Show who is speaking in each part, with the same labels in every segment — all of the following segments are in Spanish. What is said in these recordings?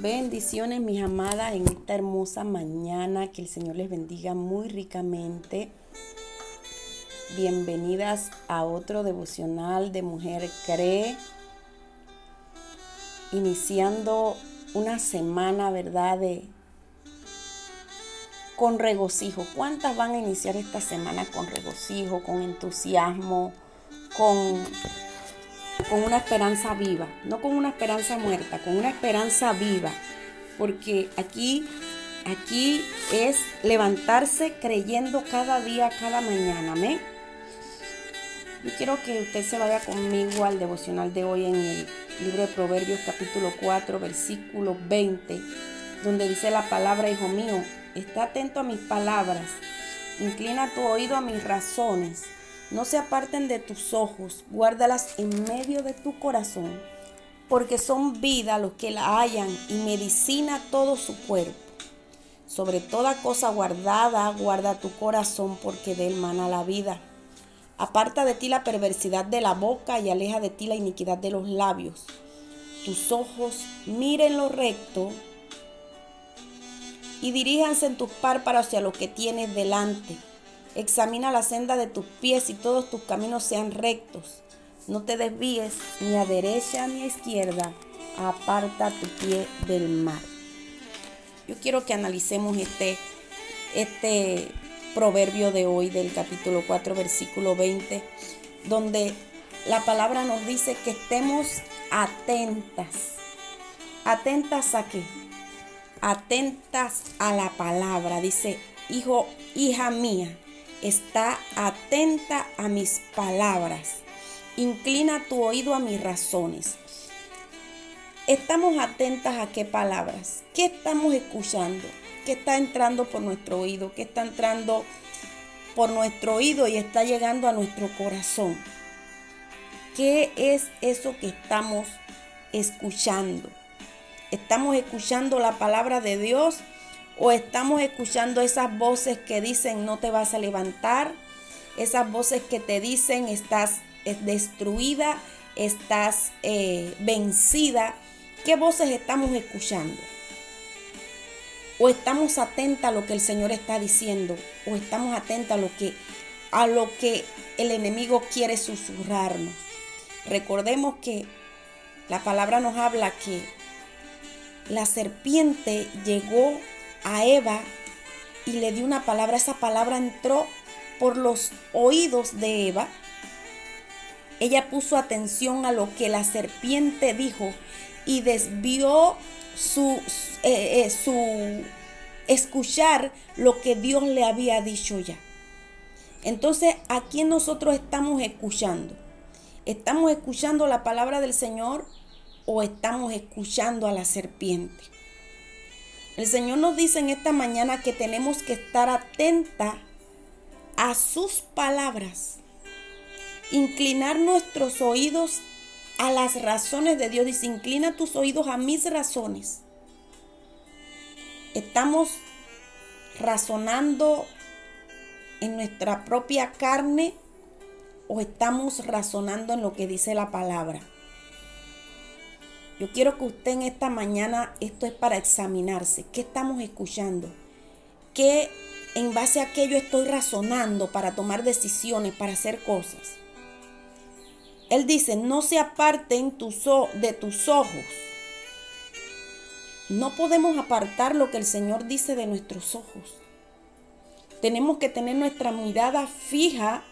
Speaker 1: Bendiciones, mis amadas, en esta hermosa mañana. Que el Señor les bendiga muy ricamente. Bienvenidas a otro devocional de Mujer Cree. Iniciando una semana, ¿verdad? De, con regocijo. ¿Cuántas van a iniciar esta semana con regocijo, con entusiasmo, con con una esperanza viva, no con una esperanza muerta, con una esperanza viva, porque aquí aquí es levantarse creyendo cada día, cada mañana, amén. Yo quiero que usted se vaya conmigo al devocional de hoy en el libro de Proverbios capítulo 4, versículo 20, donde dice la palabra, hijo mío, está atento a mis palabras, inclina tu oído a mis razones no se aparten de tus ojos, guárdalas en medio de tu corazón, porque son vida los que la hallan y medicina todo su cuerpo. Sobre toda cosa guardada, guarda tu corazón, porque de él mana la vida. Aparta de ti la perversidad de la boca y aleja de ti la iniquidad de los labios. Tus ojos miren lo recto y diríjanse en tus párpados hacia lo que tienes delante Examina la senda de tus pies y todos tus caminos sean rectos. No te desvíes ni a derecha ni a izquierda. Aparta tu pie del mar. Yo quiero que analicemos este, este proverbio de hoy del capítulo 4, versículo 20, donde la palabra nos dice que estemos atentas. ¿Atentas a qué? Atentas a la palabra. Dice, hijo, hija mía, está atenta a mis palabras. Inclina tu oído a mis razones. Estamos atentas a qué palabras, qué estamos escuchando, qué está entrando por nuestro oído, qué está entrando por nuestro oído y está llegando a nuestro corazón. ¿Qué es eso que estamos escuchando? ¿Estamos escuchando la palabra de Dios o estamos escuchando esas voces que dicen no te vas a levantar, esas voces que te dicen estás destruida, estás eh, vencida. ¿Qué voces estamos escuchando? O estamos atentas a lo que el Señor está diciendo, o estamos atentas a lo que a lo que el enemigo quiere susurrarnos. Recordemos que la palabra nos habla que la serpiente llegó a Eva y le dio una palabra. Esa palabra entró por los oídos de Eva. Ella puso atención a lo que la serpiente dijo y desvió su, eh, eh, su escuchar lo que Dios le había dicho ya. Entonces, ¿a quién nosotros estamos escuchando? ¿Estamos escuchando la palabra del Señor o estamos escuchando a la serpiente? El Señor nos dice en esta mañana que tenemos que estar atenta a sus palabras, inclinar nuestros oídos a las razones de Dios. Dice, inclina tus oídos a mis razones. Estamos razonando en nuestra propia carne o estamos razonando en lo que dice la palabra. Yo quiero que usted en esta mañana, esto es para examinarse, ¿qué estamos escuchando? ¿Qué en base a aquello estoy razonando para tomar decisiones, para hacer cosas? Él dice, no se aparten tus, de tus ojos. No podemos apartar lo que el Señor dice de nuestros ojos. Tenemos que tener nuestra mirada fija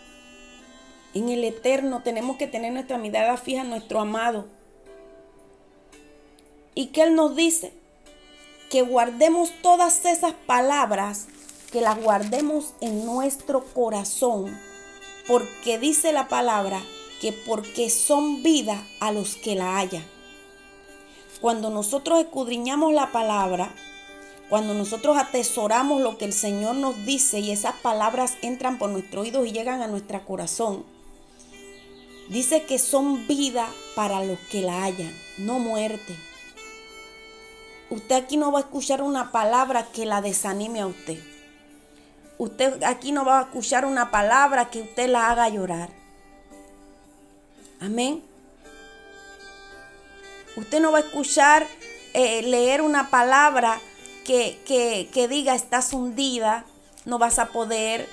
Speaker 1: en el eterno. Tenemos que tener nuestra mirada fija en nuestro amado. ¿Y que Él nos dice? Que guardemos todas esas palabras, que las guardemos en nuestro corazón, porque dice la palabra que porque son vida a los que la hallan. Cuando nosotros escudriñamos la palabra, cuando nosotros atesoramos lo que el Señor nos dice y esas palabras entran por nuestro oído y llegan a nuestro corazón, dice que son vida para los que la hallan, no muerte. Usted aquí no va a escuchar una palabra que la desanime a usted. Usted aquí no va a escuchar una palabra que usted la haga llorar. Amén. Usted no va a escuchar eh, leer una palabra que, que, que diga estás hundida, no vas a poder,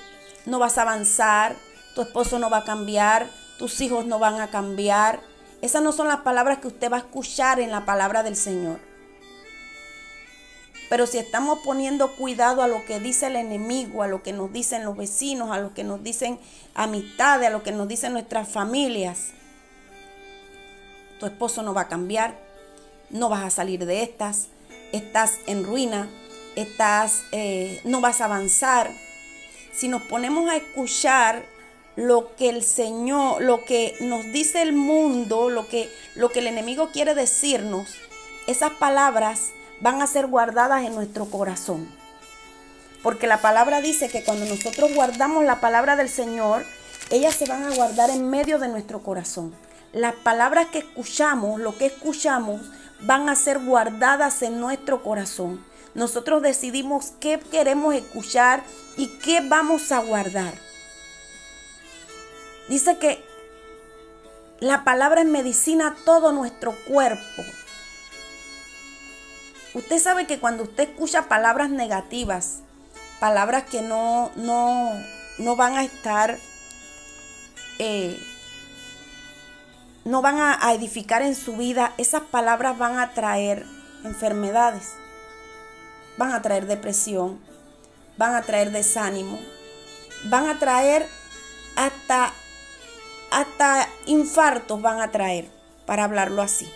Speaker 1: no vas a avanzar, tu esposo no va a cambiar, tus hijos no van a cambiar. Esas no son las palabras que usted va a escuchar en la palabra del Señor. Pero si estamos poniendo cuidado a lo que dice el enemigo, a lo que nos dicen los vecinos, a lo que nos dicen amistades, a lo que nos dicen nuestras familias, tu esposo no va a cambiar, no vas a salir de estas, estás en ruina, estás, eh, no vas a avanzar. Si nos ponemos a escuchar lo que el Señor, lo que nos dice el mundo, lo que, lo que el enemigo quiere decirnos, esas palabras van a ser guardadas en nuestro corazón. Porque la palabra dice que cuando nosotros guardamos la palabra del Señor, ellas se van a guardar en medio de nuestro corazón. Las palabras que escuchamos, lo que escuchamos, van a ser guardadas en nuestro corazón. Nosotros decidimos qué queremos escuchar y qué vamos a guardar. Dice que la palabra es medicina a todo nuestro cuerpo. Usted sabe que cuando usted escucha palabras negativas, palabras que no, no, no van a estar, eh, no van a, edificar en su vida, esas palabras van a traer enfermedades, van a traer depresión, van a traer desánimo, van a traer hasta, hasta infartos van a traer, para hablarlo así.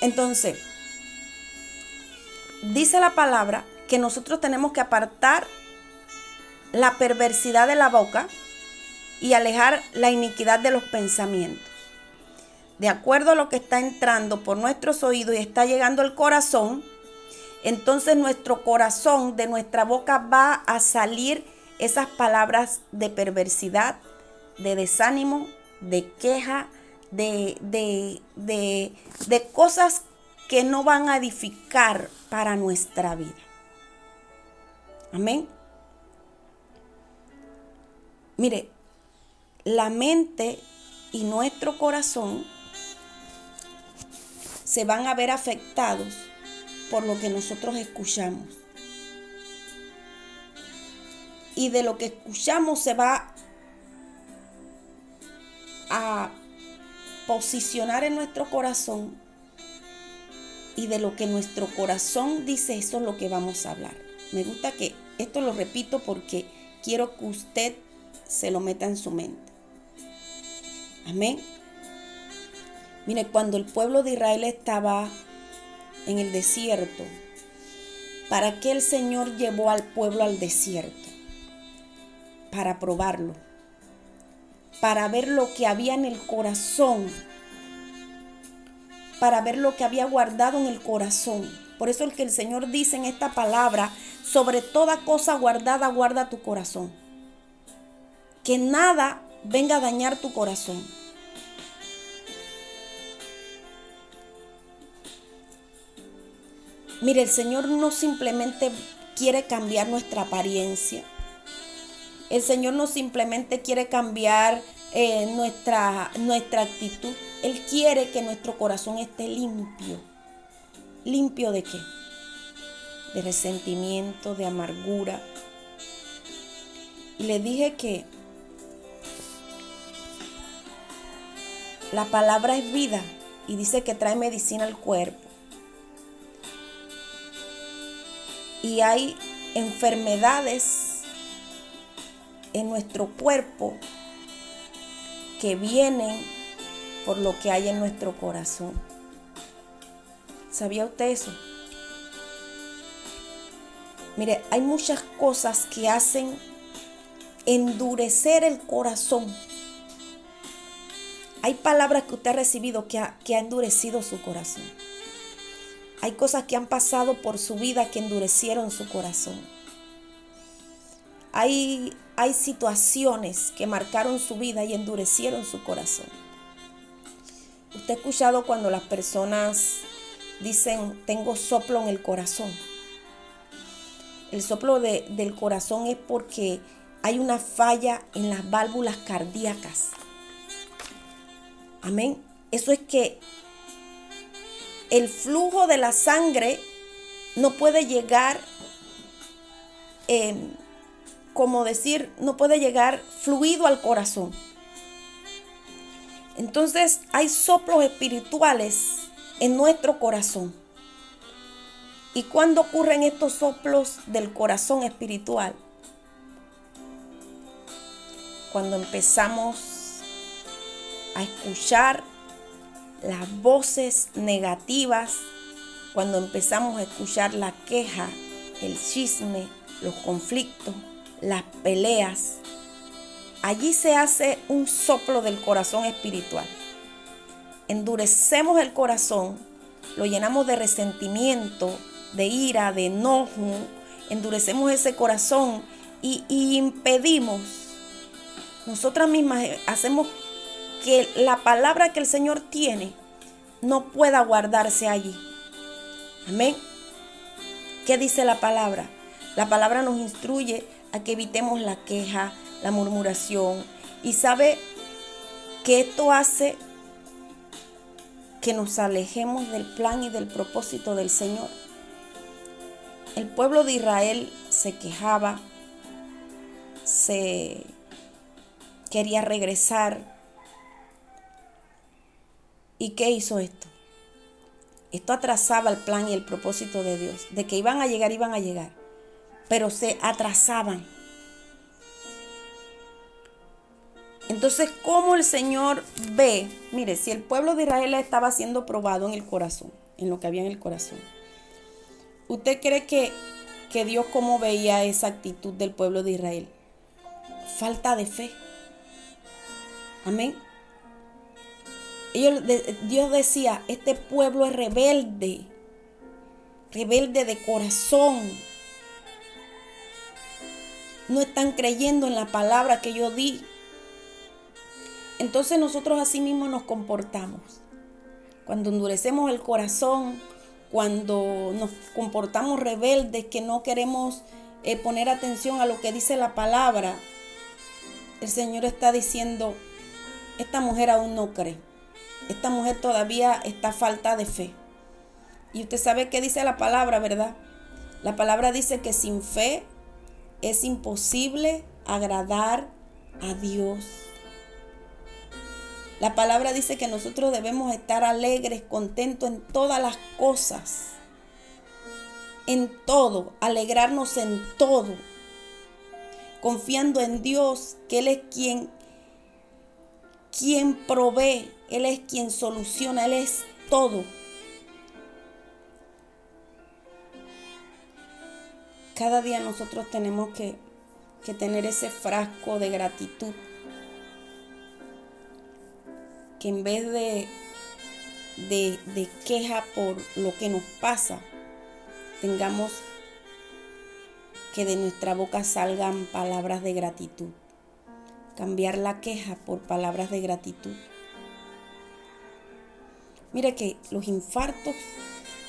Speaker 1: Entonces, dice la palabra que nosotros tenemos que apartar la perversidad de la boca y alejar la iniquidad de los pensamientos. De acuerdo a lo que está entrando por nuestros oídos y está llegando al corazón, entonces nuestro corazón, de nuestra boca va a salir esas palabras de perversidad, de desánimo, de queja, de, de, de, de cosas que no van a edificar para nuestra vida. Amén. Mire, la mente y nuestro corazón se van a ver afectados por lo que nosotros escuchamos. Y de lo que escuchamos se va a posicionar en nuestro corazón y de lo que nuestro corazón dice, eso es lo que vamos a hablar. Me gusta que esto lo repito porque quiero que usted se lo meta en su mente. Amén. Mire, cuando el pueblo de Israel estaba en el desierto, ¿para qué el Señor llevó al pueblo al desierto? Para probarlo, para ver lo que había en el corazón para ver lo que había guardado en el corazón. Por eso el que el Señor dice en esta palabra, sobre toda cosa guardada, guarda tu corazón. Que nada venga a dañar tu corazón. Mire, el Señor no simplemente quiere cambiar nuestra apariencia. El Señor no simplemente quiere cambiar eh, nuestra, nuestra actitud. Él quiere que nuestro corazón esté limpio. ¿Limpio de qué? De resentimiento, de amargura. Y le dije que la palabra es vida y dice que trae medicina al cuerpo. Y hay enfermedades en nuestro cuerpo que vienen por lo que hay en nuestro corazón. ¿Sabía usted eso? Mire, hay muchas cosas que hacen endurecer el corazón. Hay palabras que usted ha recibido que ha, que endurecido su corazón. Hay cosas que han pasado por su vida que endurecieron su corazón. Hay, hay situaciones que marcaron su vida y endurecieron su corazón. Usted ha escuchado cuando las personas dicen, tengo soplo en el corazón. El soplo del corazón es porque hay una falla en las válvulas cardíacas. Amén. Eso es que el flujo de la sangre no puede llegar, em, como decir, no puede llegar fluido al corazón. Entonces hay soplos espirituales en nuestro corazón. ¿Y cuándo ocurren estos soplos del corazón espiritual? Cuando empezamos a escuchar las voces negativas, cuando empezamos a escuchar la queja, el chisme, los conflictos, las peleas, allí se hace un soplo del corazón espiritual. Endurecemos el corazón, lo llenamos de resentimiento, de ira, de enojo, endurecemos ese corazón y, impedimos, nosotras mismas hacemos que la palabra que el Señor tiene no pueda guardarse allí. Amén. ¿Qué dice la palabra? La palabra nos instruye a que evitemos la queja, la murmuración y sabe que esto hace que nos alejemos del plan y del propósito del Señor. El pueblo de Israel se quejaba, se quería regresar. ¿Y qué hizo esto? Esto atrasaba el plan y el propósito de Dios, de que iban a llegar, iban a llegar, pero se atrasaban. Entonces, ¿cómo el Señor ve? Mire, si el pueblo de Israel estaba siendo probado en el corazón, en lo que había en el corazón, ¿usted cree que, que Dios cómo veía esa actitud del pueblo de Israel? Falta de fe. Amén. Dios decía, este pueblo es rebelde, rebelde de corazón. No están creyendo en la palabra que yo di. Entonces nosotros así mismo nos comportamos. Cuando endurecemos el corazón, cuando nos comportamos rebeldes, que no queremos eh, poner atención a lo que dice la palabra, el Señor está diciendo, esta mujer aún no cree. Esta mujer todavía está falta de fe. Y usted sabe qué dice la palabra, ¿verdad? La palabra dice que sin fe es imposible agradar a Dios. La palabra dice que nosotros debemos estar alegres, contentos en todas las cosas. En todo, alegrarnos en todo. Confiando en Dios, que Él es quien, quien provee, Él es quien soluciona, Él es todo. Cada día nosotros tenemos que, que tener ese frasco de gratitud en vez de, de, queja por lo que nos pasa, tengamos que de nuestra boca salgan palabras de gratitud. Cambiar la queja por palabras de gratitud. Mire que los infartos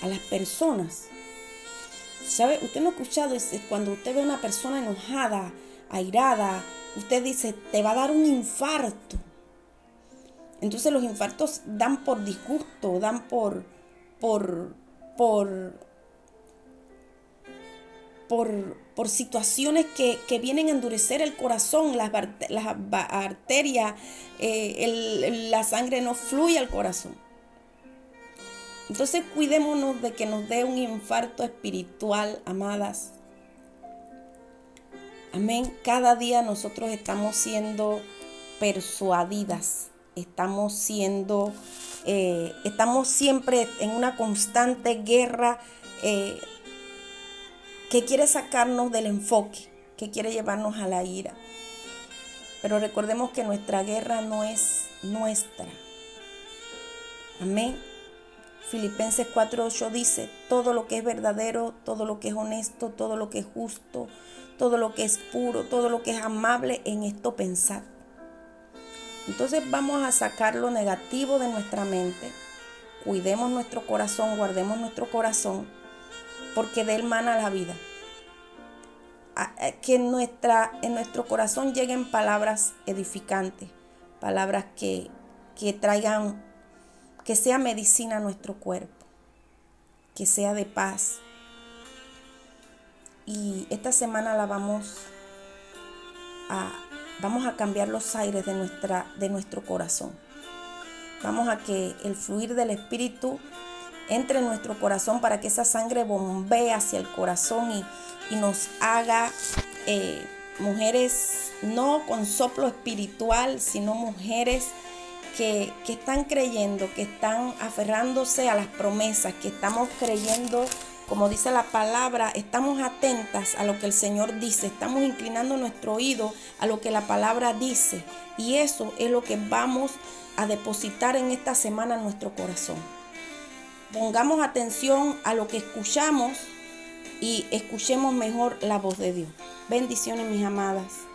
Speaker 1: a las personas, ¿sabe? Usted no ha escuchado, cuando usted ve a una persona enojada, airada, usted dice, te va a dar un infarto. Entonces los infartos dan por disgusto, dan por, por, por, por, situaciones que, vienen a endurecer el corazón, las, las arterias, eh, la sangre no fluye al corazón. Entonces cuidémonos de que nos dé un infarto espiritual, amadas. Amén. Cada día nosotros estamos siendo persuadidas estamos siendo, eh, estamos siempre en una constante guerra eh, que quiere sacarnos del enfoque, que quiere llevarnos a la ira. Pero recordemos que nuestra guerra no es nuestra. Amén. Filipenses 4:8 dice, todo lo que es verdadero, todo lo que es honesto, todo lo que es justo, todo lo que es puro, todo lo que es amable, en esto pensar. Entonces vamos a sacar lo negativo de nuestra mente. Cuidemos nuestro corazón, guardemos nuestro corazón, porque de él mana la vida. Que en, nuestra, en nuestro corazón lleguen palabras edificantes, palabras que, que traigan, que sea medicina a nuestro cuerpo. que sea de paz. Y esta semana la vamos a, vamos a cambiar los aires de, nuestra, de nuestro corazón. Vamos a que el fluir del Espíritu entre en nuestro corazón para que esa sangre bombee hacia el corazón y, nos haga eh, mujeres no con soplo espiritual, sino mujeres que, que, están creyendo, que están aferrándose a las promesas, que estamos creyendo, como dice la palabra, estamos atentas a lo que el Señor dice, estamos inclinando nuestro oído a lo que la palabra dice. Y eso es lo que vamos a depositar en esta semana en nuestro corazón. Pongamos atención a lo que escuchamos y escuchemos mejor la voz de Dios. Bendiciones mis amadas.